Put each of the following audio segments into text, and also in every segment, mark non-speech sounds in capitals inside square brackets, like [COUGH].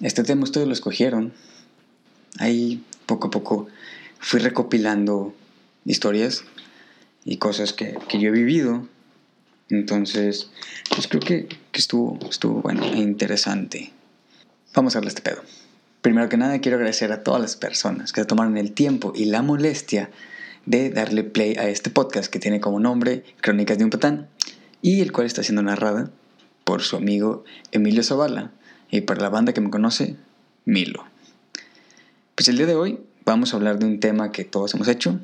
este tema ustedes lo escogieron. Ahí poco a poco fui recopilando historias y cosas que, yo he vivido. Entonces, pues creo que, estuvo, estuvo bueno e interesante. Vamos a darle este pedo. Primero que nada, quiero agradecer a todas las personas que tomaron el tiempo y la molestia de darle play a este podcast que tiene como nombre Crónicas de un Patán y el cual está siendo narrada por su amigo Emilio Zavala y por la banda que me conoce, Milo. Pues el día de hoy vamos a hablar de un tema que todos hemos hecho.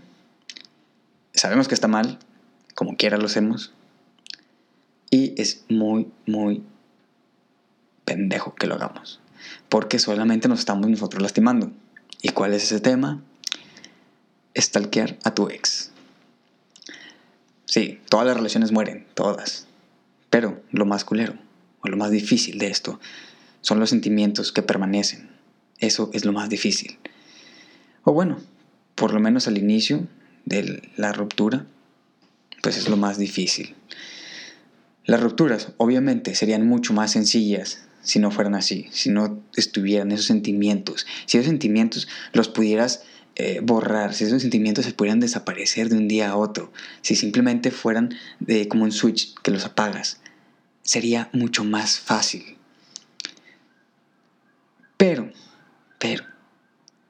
Sabemos que está mal, como quiera lo hacemos. Y es muy, muy pendejo que lo hagamos. Porque solamente nos estamos nosotros lastimando. ¿Y cuál es ese tema? Stalkear a tu ex. Sí, todas las relaciones mueren, todas. Pero lo más culero, o lo más difícil de esto, son los sentimientos que permanecen. Eso es lo más difícil. O bueno, por lo menos al inicio de la ruptura, pues es lo más difícil. Las rupturas obviamente serían mucho más sencillas si no fueran así, si no estuvieran esos sentimientos, si esos sentimientos los pudieras eh, borrar, si esos sentimientos se pudieran desaparecer de un día a otro, si simplemente fueran de, como un switch que los apagas, sería mucho más fácil. Pero, pero,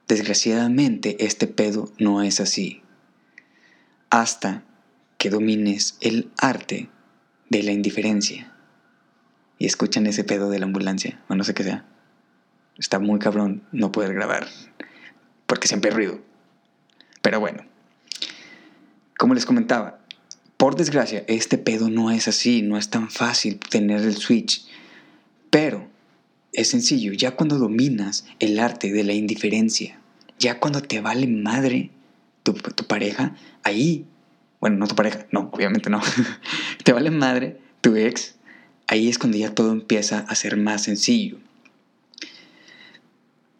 desgraciadamente este pedo no es así. Hasta que domines el arte de la indiferencia. Y escuchan ese pedo de la ambulancia, o no sé qué sea. Está muy cabrón no poder grabar, porque siempre hay ruido. Pero bueno, como les comentaba, por desgracia, este pedo no es así, no es tan fácil tener el switch. Pero es sencillo, ya cuando dominas el arte de la indiferencia, ya cuando te vale madre tu, pareja, ahí, bueno, no tu pareja, no, obviamente no, [LAUGHS] te vale madre tu ex, ahí es cuando ya todo empieza a ser más sencillo.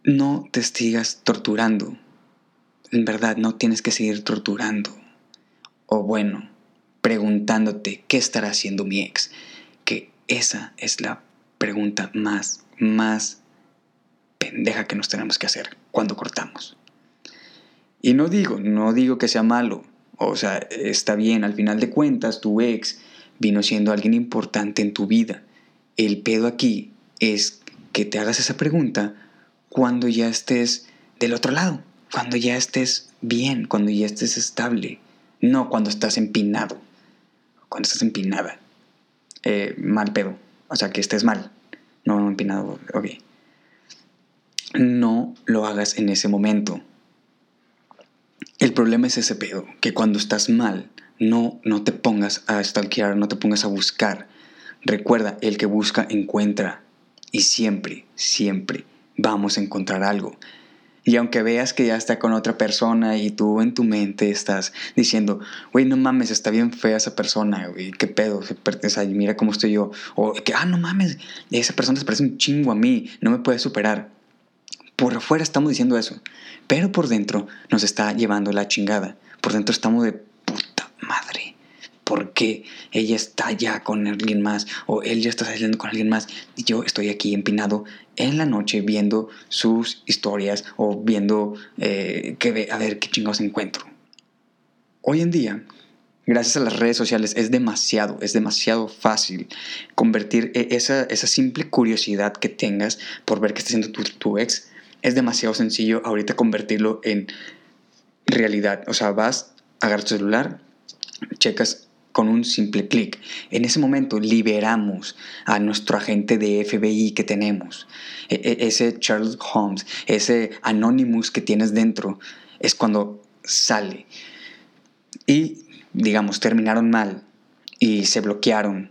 No te sigas torturando. En verdad, no tienes que seguir torturando. O bueno, preguntándote qué estará haciendo mi ex. Que esa es la pregunta más más pendeja que nos tenemos que hacer cuando cortamos. Y no digo, no digo que sea malo, o sea, está bien, al final de cuentas tu ex vino siendo alguien importante en tu vida. El pedo aquí es que te hagas esa pregunta cuando ya estés del otro lado, cuando ya estés bien, cuando ya estés estable, no cuando estás empinado, cuando estás empinada. Eh, mal pedo, o sea, que estés mal. No, empinado, ok. No lo hagas en ese momento. El problema es ese pedo, que cuando estás mal, no, no te pongas a stalkear, no te pongas a buscar. Recuerda, el que busca encuentra. Y siempre, siempre vamos a encontrar algo. Y aunque veas que ya está con otra persona y tú en tu mente estás diciendo, güey, no mames, está bien fea esa persona, güey, qué pedo, o mira cómo estoy yo. O que, ah, no mames, esa persona se parece un chingo a mí, no me puede superar. Por afuera estamos diciendo eso, pero por dentro nos está llevando la chingada. Por dentro estamos de. ¿Por qué ella está ya con alguien más o él ya está saliendo con alguien más y yo estoy aquí empinado en la noche viendo sus historias o viendo eh, que, a ver qué chingados encuentro. Hoy en día, gracias a las redes sociales, es demasiado, es demasiado fácil convertir e, esa, esa simple curiosidad que tengas por ver qué está haciendo tu, tu ex. Es demasiado sencillo ahorita convertirlo en realidad. O sea, vas, agarras tu celular, checas con un simple clic. En ese momento liberamos a nuestro agente de FBI que tenemos. E, e, ese Charles Holmes, ese Anonymous que tienes dentro, es cuando sale. Y, digamos, terminaron mal y se bloquearon.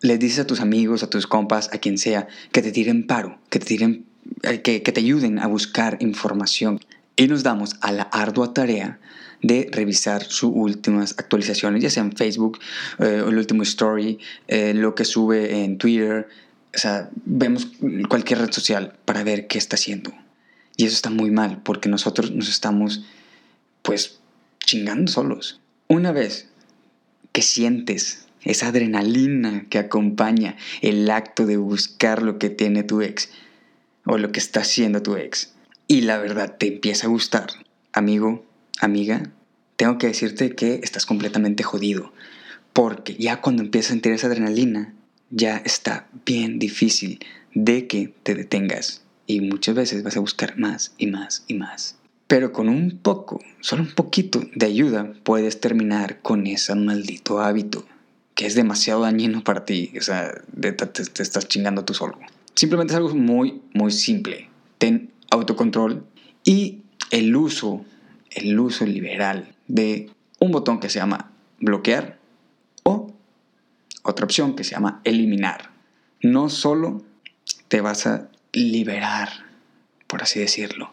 Les dices a tus amigos, a tus compas, a quien sea, que te tiren paro, que te tiren, eh, que, que te ayuden a buscar información. Y nos damos a la ardua tarea de revisar sus últimas actualizaciones, ya sea en Facebook, eh, el último story, eh, lo que sube en Twitter, o sea, vemos cualquier red social para ver qué está haciendo. Y eso está muy mal, porque nosotros nos estamos, pues, chingando solos. Una vez que sientes esa adrenalina que acompaña el acto de buscar lo que tiene tu ex o lo que está haciendo tu ex. Y la verdad te empieza a gustar. Amigo, amiga, tengo que decirte que estás completamente jodido. Porque ya cuando empiezas a sentir esa adrenalina, ya está bien difícil de que te detengas. Y muchas veces vas a buscar más y más y más. Pero con un poco, solo un poquito de ayuda, puedes terminar con ese maldito hábito que es demasiado dañino para ti. O sea, te, estás chingando tú solo. Simplemente es algo muy, muy simple. Ten autocontrol y el uso, el uso liberal de un botón que se llama bloquear o otra opción que se llama eliminar. No solo te vas a liberar, por así decirlo,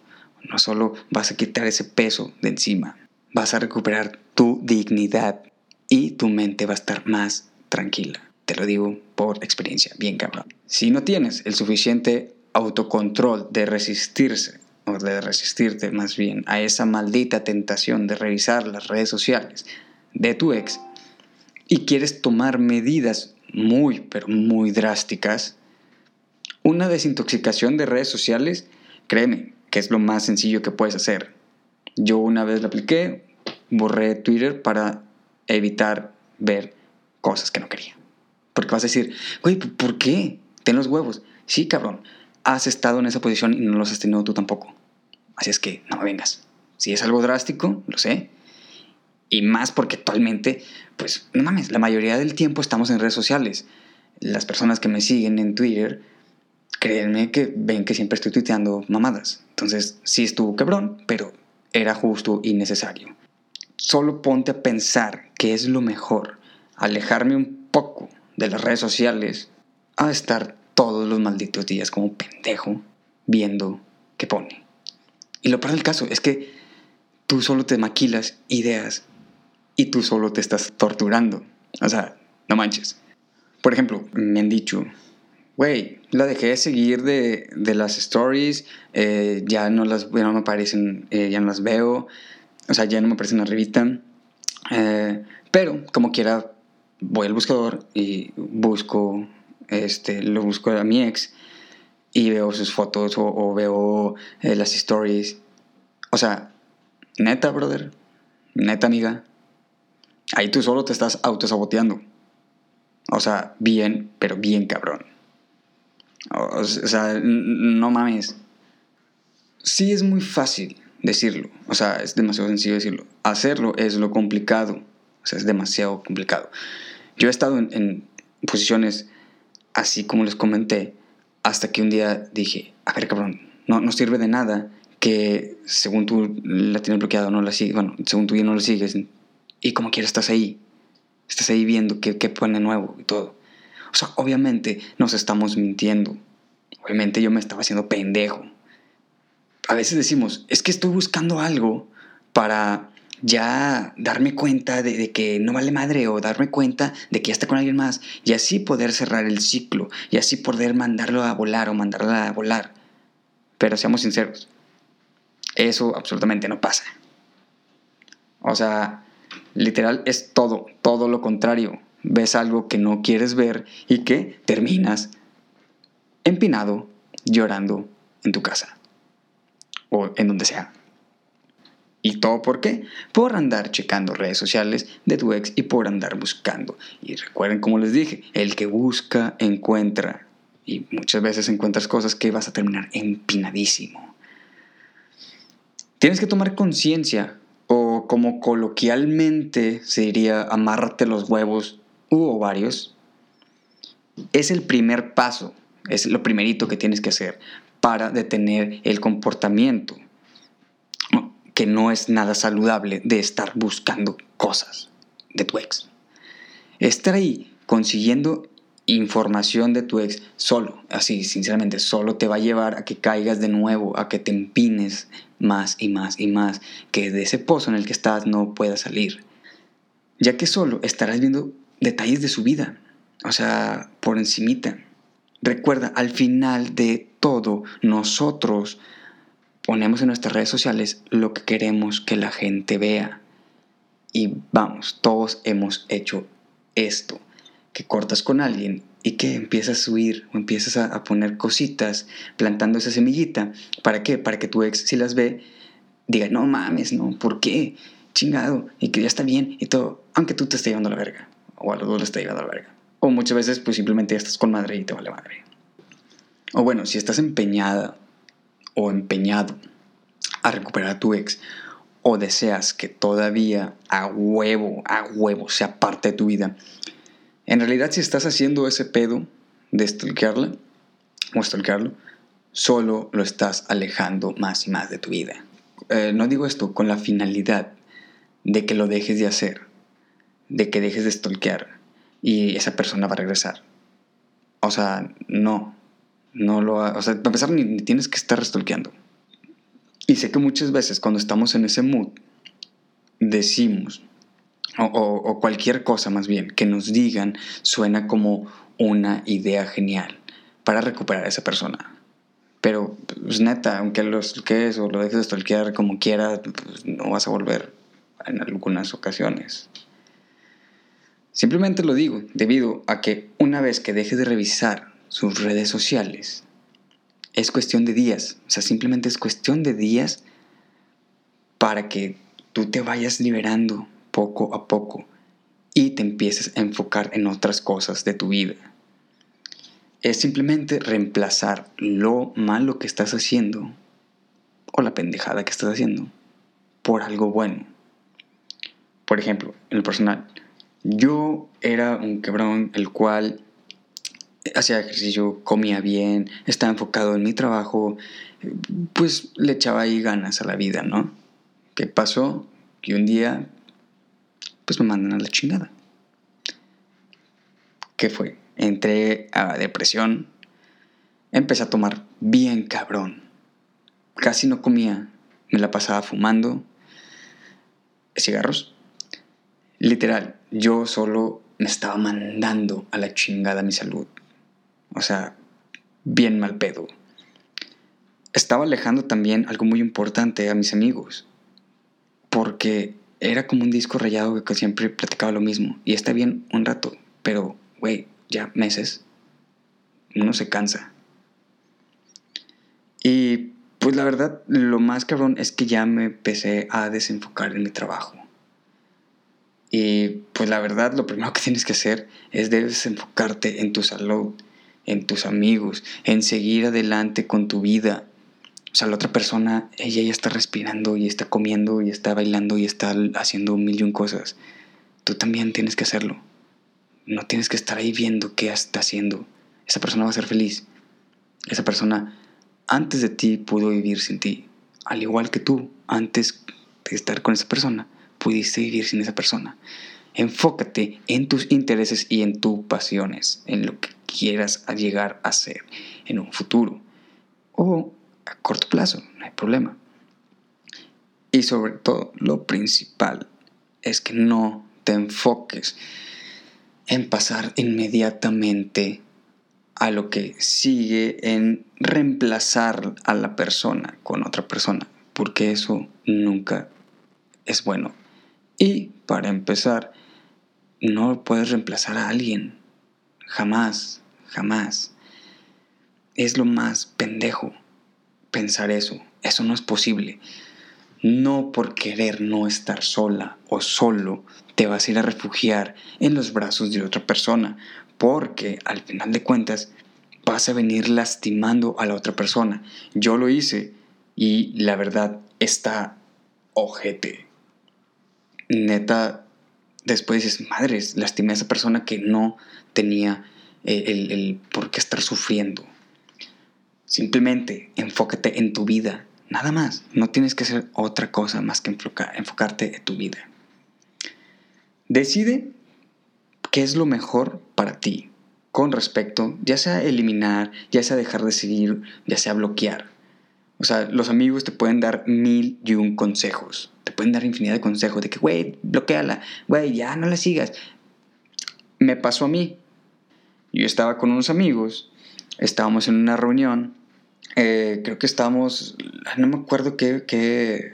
no solo vas a quitar ese peso de encima, vas a recuperar tu dignidad y tu mente va a estar más tranquila. Te lo digo por experiencia, bien cabrón. Si no tienes el suficiente autocontrol de resistirse, o de resistirte más bien, a esa maldita tentación de revisar las redes sociales de tu ex, y quieres tomar medidas muy, pero muy drásticas, una desintoxicación de redes sociales, créeme, que es lo más sencillo que puedes hacer. Yo una vez lo apliqué, borré Twitter para evitar ver cosas que no quería. Porque vas a decir, güey, ¿por qué? Ten los huevos. Sí, cabrón, has estado en esa posición y no los has tenido tú tampoco. Así es que no me vengas. Si es algo drástico, lo sé. Y más porque actualmente, pues, no mames, la mayoría del tiempo estamos en redes sociales. Las personas que me siguen en Twitter, créanme que ven que siempre estoy tuiteando mamadas. Entonces, sí estuvo cabrón, pero era justo y necesario. Solo ponte a pensar que es lo mejor, alejarme un poco de las redes sociales a estar todos los malditos días como pendejo viendo qué pone. Y lo peor del caso es que tú solo te maquilas ideas y tú solo te estás torturando. O sea, no manches. Por ejemplo, me han dicho, güey, la dejé de seguir de, las stories, eh, ya, no las, no me aparecen, eh, ya no las veo, o sea, ya no me aparecen arribita. Eh, pero, como quiera, voy al buscador y busco, este, lo busco a mi ex y veo sus fotos o, veo las stories. O sea, neta, brother, neta, amiga, ahí tú solo te estás autosaboteando. O sea, bien, pero bien cabrón. O, sea, no mames. Sí es muy fácil decirlo. O sea, es demasiado sencillo decirlo. Hacerlo es lo complicado. O sea, es demasiado complicado. Yo he estado en, posiciones así como les comenté, hasta que un día dije, a ver cabrón, no, no sirve de nada que según tú la tienes bloqueado, no la sigues, bueno, según tú ya no la sigues, y como quieras estás ahí, estás ahí viendo qué, qué pone nuevo y todo. O sea, obviamente nos estamos mintiendo. Obviamente yo me estaba haciendo pendejo. A veces decimos, es que estoy buscando algo para ya darme cuenta de, que no vale madre o darme cuenta de que ya está con alguien más y así poder cerrar el ciclo y así poder mandarlo a volar o mandarla a volar. Pero seamos sinceros, eso absolutamente no pasa. O sea, literal es todo, todo lo contrario ves algo que no quieres ver y que terminas empinado, llorando en tu casa o en donde sea. ¿Y todo por qué? Por andar checando redes sociales de tu ex y por andar buscando. Y recuerden como les dije, el que busca encuentra. Y muchas veces encuentras cosas que vas a terminar empinadísimo. Tienes que tomar conciencia o como coloquialmente se diría amárrate los huevos o varios, es el primer paso, es lo primerito que tienes que hacer para detener el comportamiento, que no es nada saludable de estar buscando cosas de tu ex. Estar ahí consiguiendo información de tu ex solo, así sinceramente, solo te va a llevar a que caigas de nuevo, a que te empines más y más y más, que de ese pozo en el que estás no puedas salir, ya que solo estarás viendo detalles de su vida, o sea, por encimita. Recuerda, al final de todo, nosotros ponemos en nuestras redes sociales lo que queremos que la gente vea. Y vamos, todos hemos hecho esto. que cortas con alguien y que empiezas a subir o empiezas a, poner cositas plantando esa semillita. ¿Para qué? Para que tu ex, si las ve, diga, no mames, no, ¿por qué? Chingado, y que ya está bien y todo, aunque tú te estés llevando a la verga, o a los dos le estés llevando a la verga. O muchas veces, pues simplemente ya estás con madre y te vale madre. O bueno, si estás empeñada o empeñado a recuperar a tu ex, o deseas que todavía a huevo, a huevo sea parte de tu vida, en realidad, si estás haciendo ese pedo de stalkearla o stalkearlo, solo lo estás alejando más y más de tu vida. Eh, no digo esto con la finalidad de que lo dejes de hacer, de que dejes de stalkear y esa persona va a regresar. O sea, no, no lo, o sea, para empezar ni, tienes que estar stalkeando. Y sé que muchas veces cuando estamos en ese mood decimos, o, cualquier cosa más bien, que nos digan suena como una idea genial para recuperar a esa persona. Pero, pues neta, aunque lo stalkees o lo dejes de stalkear como quieras, pues, no vas a volver en algunas ocasiones. Simplemente lo digo debido a que una vez que dejes de revisar sus redes sociales, es cuestión de días. O sea, simplemente es cuestión de días para que tú te vayas liberando poco a poco y te empieces a enfocar en otras cosas de tu vida. Es simplemente reemplazar lo malo que estás haciendo o la pendejada que estás haciendo por algo bueno. Por ejemplo, en lo personal, yo era un quebrón el cual hacía ejercicio, comía bien, estaba enfocado en mi trabajo, pues le echaba ahí ganas a la vida, ¿no? ¿Qué pasó? Que un día pues me mandan a la chingada. ¿Qué fue? Entré a depresión, empecé a tomar bien cabrón. Casi no comía, me la pasaba fumando cigarros. Literal, yo solo me estaba mandando a la chingada mi salud. O sea, bien mal pedo. Estaba alejando también algo muy importante a mis amigos. Porque era como un disco rayado que siempre platicaba lo mismo. Y está bien un rato, pero, güey, ya meses, uno se cansa. Y pues la verdad, lo más cabrón es que ya me empecé a desenfocar en mi trabajo. Y pues la verdad, lo primero que tienes que hacer es desenfocarte en tu salud, en tus amigos, en seguir adelante con tu vida, o sea, la otra persona, ella ya está respirando y está comiendo y está bailando y está haciendo un millón de cosas. Tú también tienes que hacerlo. No tienes que estar ahí viendo qué está haciendo. Esa persona va a ser feliz. Esa persona antes de ti pudo vivir sin ti. Al igual que tú, antes de estar con esa persona, pudiste vivir sin esa persona. Enfócate en tus intereses y en tus pasiones, en lo que quieras llegar a ser en un futuro. O a corto plazo, no hay problema. Y sobre todo, lo principal es que no te enfoques en pasar inmediatamente a lo que sigue en reemplazar a la persona con otra persona, porque eso nunca es bueno. Y para empezar, no puedes reemplazar a alguien. Jamás, jamás. Es lo más pendejo pensar eso. Eso no es posible. No por querer no estar sola o solo te vas a ir a refugiar en los brazos de otra persona, porque al final de cuentas vas a venir lastimando a la otra persona. Yo lo hice y la verdad está ojete. Neta, después dices, madres, lastimé a esa persona que no tenía eh, el, por qué estar sufriendo. Simplemente enfócate en tu vida, nada más. No tienes que hacer otra cosa más que enfocarte en tu vida. Decide qué es lo mejor para ti con respecto, ya sea eliminar, ya sea dejar de seguir, ya sea bloquear. O sea, los amigos te pueden dar mil y un consejos. Te pueden dar infinidad de consejos de que, güey, bloqueala, güey, ya no la sigas. Me pasó a mí. Yo estaba con unos amigos estábamos en una reunión, eh, creo que estábamos, no me acuerdo qué,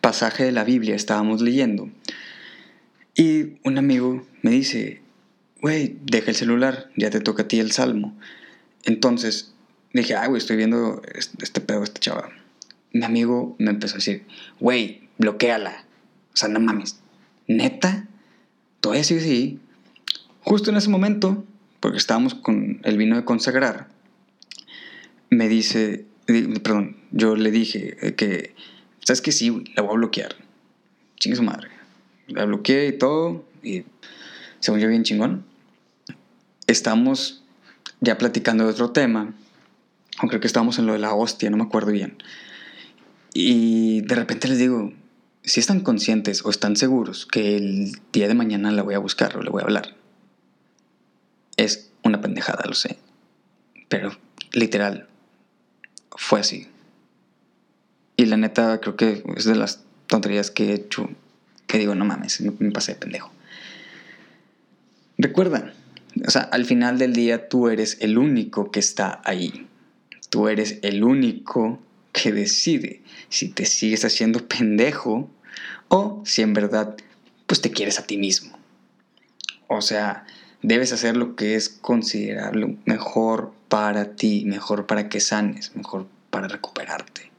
pasaje de la Biblia estábamos leyendo. Y un amigo me dice, güey, deja el celular, ya te toca a ti el salmo. Entonces dije, ay, güey, estoy viendo este pedo, este chaval. Mi amigo me empezó a decir, güey, bloqueala. O sea, no mames. Neta, todavía sigue así. Justo en ese momento, porque estábamos con el vino de consagrar, me dice, perdón, yo le dije que, ¿sabes que Sí, la voy a bloquear. Chingue su madre. La bloqueé y todo, y se volvió bien chingón. Estamos ya platicando de otro tema, o creo que estábamos en lo de la hostia, no me acuerdo bien. Y de repente les digo, si están conscientes o están seguros que el día de mañana la voy a buscar o le voy a hablar. Es una pendejada, lo sé. Pero literal, fue así. Y la neta creo que es de las tonterías que he hecho que digo, no mames, me pasé de pendejo. Recuerda, o sea, al final del día tú eres el único que está ahí. Tú eres el único que decide si te sigues haciendo pendejo o si en verdad pues te quieres a ti mismo. O sea, debes hacer lo que es considerable mejor para ti, mejor para que sanes, mejor para recuperarte.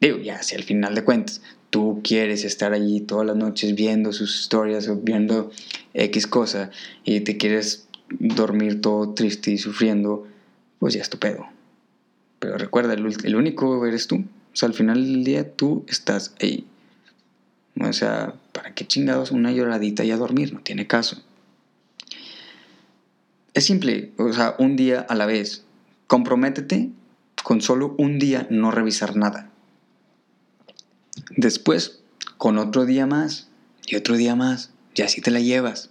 Digo, ya, si al final de cuentas tú quieres estar allí todas las noches viendo sus historias o viendo X cosa y te quieres dormir todo triste y sufriendo, pues ya es tu pedo. Pero recuerda, el, único eres tú. O sea, al final del día tú estás ahí. O sea, ¿para qué chingados una lloradita y a dormir? No tiene caso. Es simple, o sea, un día a la vez. Comprométete con solo un día no revisar nada. Después, con otro día más y otro día más, y así te la llevas.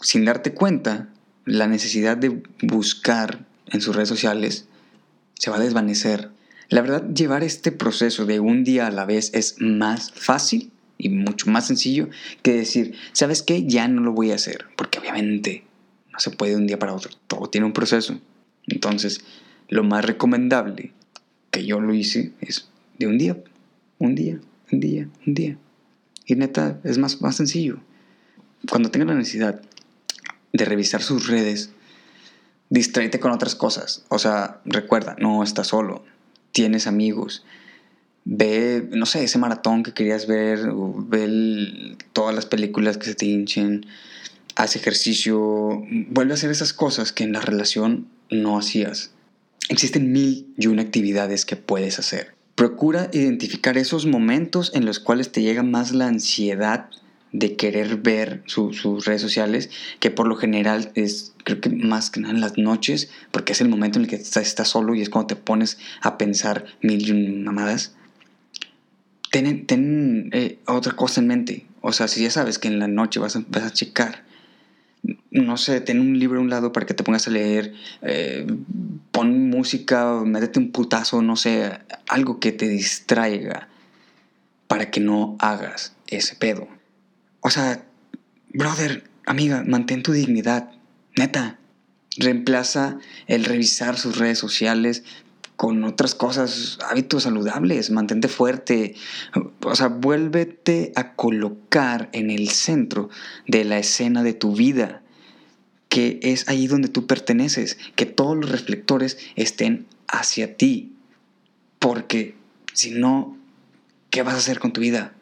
Sin darte cuenta, la necesidad de buscar en sus redes sociales se va a desvanecer. La verdad, llevar este proceso de un día a la vez es más fácil y mucho más sencillo que decir, ¿sabes qué? Ya no lo voy a hacer, porque obviamente no se puede de un día para otro, todo tiene un proceso. Entonces, lo más recomendable que yo lo hice es de un día, un día, un día, un día. Y neta, es más, más sencillo. Cuando tengan la necesidad de revisar sus redes, distráete con otras cosas. O sea, recuerda, no estás solo, tienes amigos. Ve, no sé, ese maratón que querías ver, ve todas las películas que se te hinchen, haz ejercicio, vuelve a hacer esas cosas que en la relación no hacías. Existen mil y una actividades que puedes hacer. Procura identificar esos momentos en los cuales te llega más la ansiedad de querer ver sus redes sociales, que por lo general es, creo que más que nada en las noches, porque es el momento en el que estás, solo y es cuando te pones a pensar mil y mamadas. Ten, ten eh, otra cosa en mente. O sea, si ya sabes que en la noche vas a, vas a checar no sé, ten un libro a un lado para que te pongas a leer, eh, pon música, métete un putazo, no sé, algo que te distraiga para que no hagas ese pedo. O sea, brother, amiga, mantén tu dignidad, neta. Reemplaza el revisar sus redes sociales con otras cosas, hábitos saludables, mantente fuerte, o sea, vuélvete a colocar en el centro de la escena de tu vida que es ahí donde tú perteneces, que todos los reflectores estén hacia ti, porque si no, ¿qué vas a hacer con tu vida?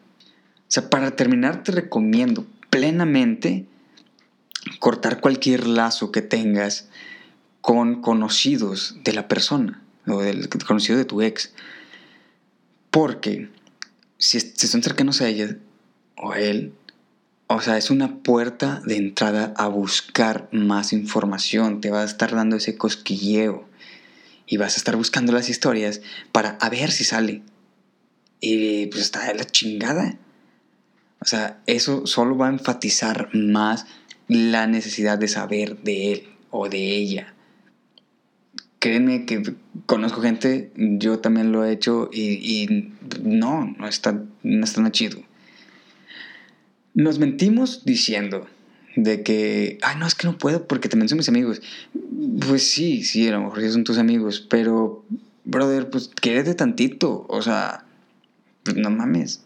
Sea, para terminar te recomiendo plenamente cortar cualquier lazo que tengas con conocidos de la persona o del conocido de tu ex. Porque si, si son cercanos a ella o a él, o sea, es una puerta de entrada a buscar más información. Te va a estar dando ese cosquilleo. Y vas a estar buscando las historias para a ver si sale. Y pues está de la chingada. O sea, eso solo va a enfatizar más la necesidad de saber de él o de ella. Créeme que conozco gente, yo también lo he hecho y, no, no está, no está chido. Nos mentimos diciendo de que, ay, no, es que no puedo porque también son mis amigos. Pues sí, sí, a lo mejor son tus amigos, pero, brother, pues quédate tantito, o sea, pues no mames.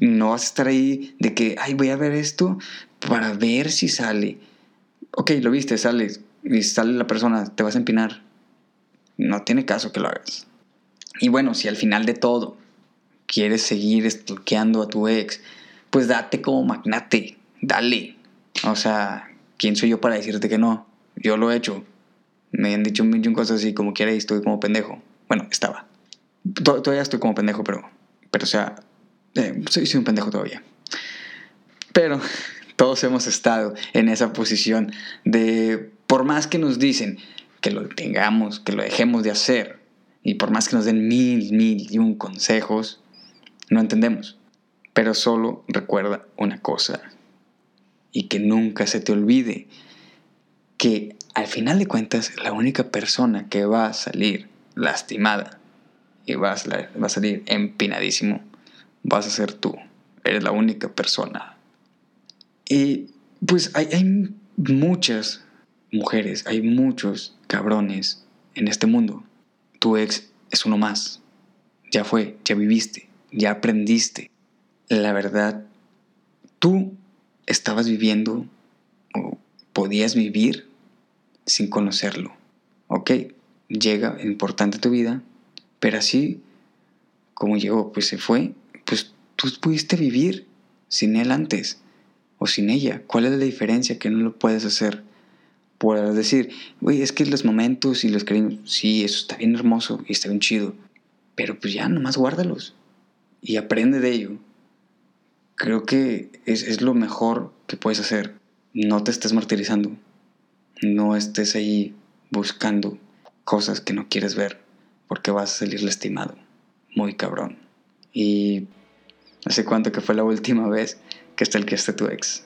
No vas a estar ahí de que, ay, voy a ver esto para ver si sale. Ok, lo viste, sale, y sale la persona, te vas a empinar. No tiene caso que lo hagas. Y bueno, si al final de todo quieres seguir stalkeando a tu ex, pues date como magnate, dale. O sea, ¿quién soy yo para decirte que no? Yo lo he hecho. Me han dicho un millón cosas así, como quiera, y estoy como pendejo. Bueno, estaba. Todavía estoy como pendejo, pero, pero o sea, eh, soy, soy un pendejo todavía. Pero todos hemos estado en esa posición de, por más que nos dicen que lo tengamos, que lo dejemos de hacer, y por más que nos den mil, mil y un consejos, no entendemos. Pero solo recuerda una cosa, y que nunca se te olvide que al final de cuentas la única persona que va a salir lastimada y va a, va a salir empinadísimo vas a ser tú. Eres la única persona. Y pues hay, hay muchas mujeres, hay muchos cabrones en este mundo. Tu ex es uno más. Ya fue, ya viviste, ya aprendiste. La verdad, tú estabas viviendo o podías vivir sin conocerlo. Ok, llega importante tu vida, pero así como llegó, pues se fue, tú pudiste vivir sin él antes o sin ella. ¿Cuál es la diferencia que no lo puedes hacer? Puedes decir, güey, es que los momentos y los cariños, sí, eso está bien hermoso y está bien chido, pero pues ya nomás guárdalos y aprende de ello creo que es, lo mejor que puedes hacer. No te estés martirizando. No estés ahí buscando cosas que no quieres ver porque vas a salir lastimado. Muy cabrón. Y hace cuánto que fue la última vez que está el que esté tu ex.